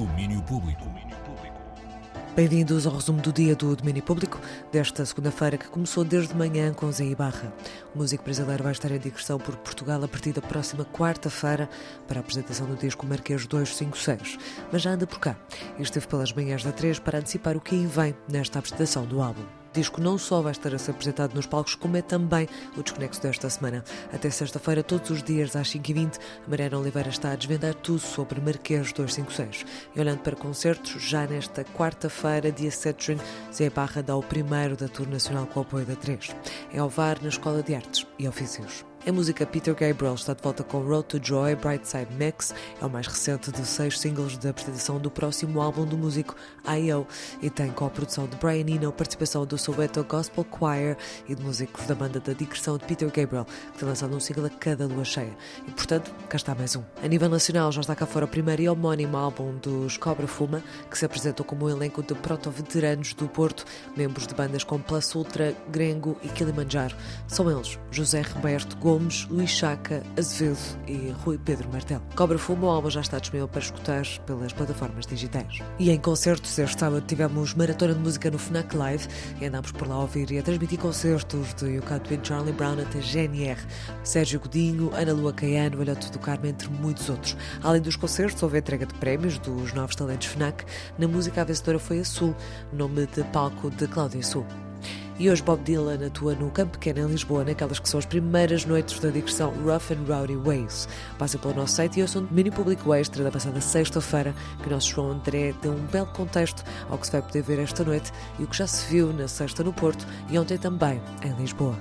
Domínio Público. Bem-vindos ao resumo do dia do Domínio Público desta segunda-feira que começou desde manhã com Zé Ibarra. O músico brasileiro vai estar em digressão por Portugal a partir da próxima quarta-feira para a apresentação do disco Marquês 256. Mas já anda por cá esteve pelas manhãs da 3 para antecipar o que vem nesta apresentação do álbum disco não só vai estar a ser apresentado nos palcos, como é também o desconexo desta semana. Até sexta-feira, todos os dias às 5h20, a Mariana Oliveira está a desvendar tudo sobre Marquês 256. E olhando para concertos, já nesta quarta-feira, dia 7 de junho, Zé Barra dá o primeiro da Tour Nacional com o apoio da 3. É ao VAR na Escola de Artes e Ofícios. A música Peter Gabriel está de volta com Road to Joy, Brightside Mix, é o mais recente de seis singles da apresentação do próximo álbum do músico I.O. e tem co-produção de Brian Eno, participação do Soweto Gospel Choir e de músicos da banda da digressão de Peter Gabriel, que tem lançado um single a cada lua cheia. E portanto, cá está mais um. A nível nacional já está cá fora o primeiro e homónimo álbum dos Cobra Fuma, que se apresentou como um elenco de proto-veteranos do Porto, membros de bandas como Plus Ultra, Grengo e Kilimanjaro. São eles José Roberto Gomes, Luís Chaca, Azevedo e Rui Pedro Martel. Cobra Fumo, o álbum já está disponível para escutar pelas plataformas digitais. E em concertos, este sábado tivemos maratona de música no FNAC Live e andámos por lá a ouvir e a transmitir concertos de You Can't Win Charlie Brown até GNR, Sérgio Godinho, Ana Lua Caiano, Valhote do Carmo, entre muitos outros. Além dos concertos, houve a entrega de prémios dos novos talentos FNAC. Na música, a vencedora foi a Sul, nome de palco de Cláudia Sul. E hoje Bob Dylan atua no Campo Pequeno em Lisboa, naquelas que são as primeiras noites da digressão Rough and Rowdy Ways. Passa pelo nosso site e ouçam de mini público extra da passada sexta-feira, que nosso João André deu um belo contexto ao que se vai poder ver esta noite e o que já se viu na sexta no Porto e ontem também em Lisboa.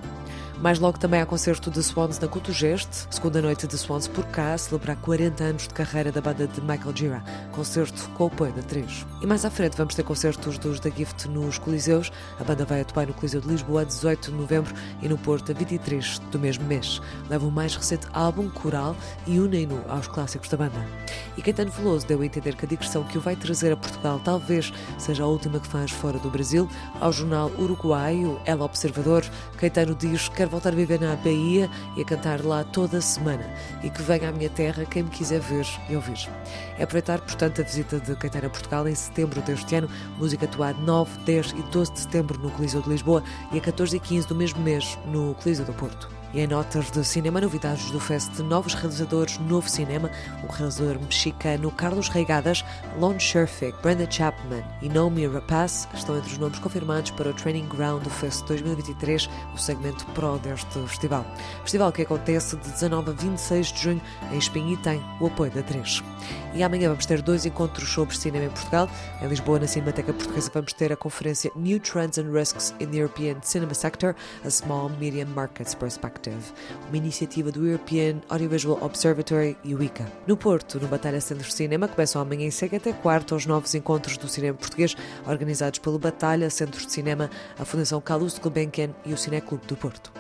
Mais logo também há concerto de Swans na Cultugeste, segunda noite de Swans por cá, celebrar 40 anos de carreira da banda de Michael Gira, concerto com o apoio da 3. E mais à frente vamos ter concertos dos The Gift nos Coliseus, a banda vai atuar no Coliseu de Lisboa a 18 de novembro e no Porto a 23 do mesmo mês. Leva o mais recente álbum coral e unem-no aos clássicos da banda. E Caetano Veloso deu a entender que a digressão que o vai trazer a Portugal talvez seja a última que faz fora do Brasil. Ao jornal uruguaio El Observador, Caetano diz que voltar a viver na Bahia e a cantar lá toda a semana e que venha à minha terra quem me quiser ver e ouvir. É aproveitar, portanto, a visita de Caetano a Portugal em setembro deste ano, música atuada 9, 10 e 12 de setembro no Coliseu de Lisboa e a 14 e 15 do mesmo mês no Coliseu do Porto. E em notas de cinema, novidades do Fest novos realizadores Novo Cinema, o realizador mexicano Carlos Reigadas, Lon Scherfig, Brenda Chapman e Naomi Rapaz estão entre os nomes confirmados para o Training Ground do Fest 2023, o segmento pro deste festival. Festival que acontece de 19 a 26 de junho em Espinho e tem o apoio da 3. E amanhã vamos ter dois encontros sobre cinema em Portugal. Em Lisboa, na Cinemateca Portuguesa, vamos ter a conferência New Trends and Risks in the European Cinema Sector, a Small Medium Markets Perspective uma iniciativa do European Audiovisual Observatory e o ICA. No Porto, no Batalha Centro de Cinema, começam amanhã e segue até quarto os novos encontros do cinema português, organizados pelo Batalha Centro de Cinema, a Fundação Calouste Gulbenkian e o Cineclube do Porto.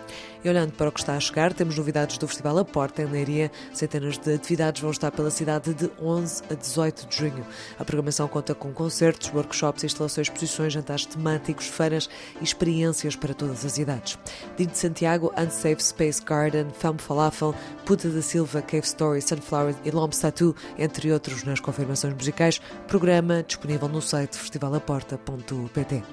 E olhando para o que está a chegar, temos novidades do Festival A Porta, em Leiria. Centenas de atividades vão estar pela cidade de 11 a 18 de junho. A programação conta com concertos, workshops, instalações, exposições, jantares temáticos, feiras e experiências para todas as idades. Dino de Santiago, Unsafe Space Garden, Film Falafel, Puta da Silva, Cave Story, Sunflower e Lomb Tattoo, entre outros nas confirmações musicais. Programa disponível no site festivalaporta.pt.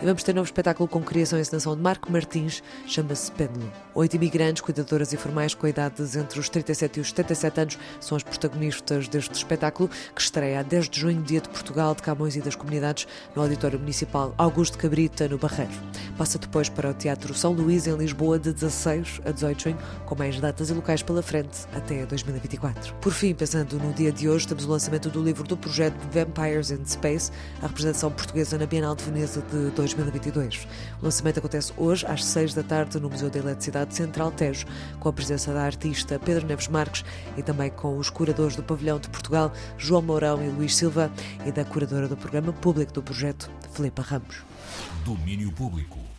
E vamos ter novo espetáculo com criação e encenação de Marco Martins, chama-se Pêndulo. Oito imigrantes, cuidadoras informais com idades entre os 37 e os 77 anos são as protagonistas deste espetáculo, que estreia a 10 de junho, Dia de Portugal, de Camões e das Comunidades, no Auditório Municipal Augusto Cabrita, no Barreiro. Passa depois para o Teatro São Luís, em Lisboa, de 16 a 18 de junho, com mais datas e locais pela frente até 2024. Por fim, pensando no dia de hoje, temos o lançamento do livro do projeto Vampires in Space, a representação portuguesa na Bienal de Veneza de 2022. O lançamento acontece hoje, às 6 da tarde, no Museu da Eletricidade Central Tejo, com a presença da artista Pedro Neves Marques e também com os curadores do Pavilhão de Portugal, João Mourão e Luís Silva, e da curadora do programa público do projeto, Filipa Ramos. Domínio Público.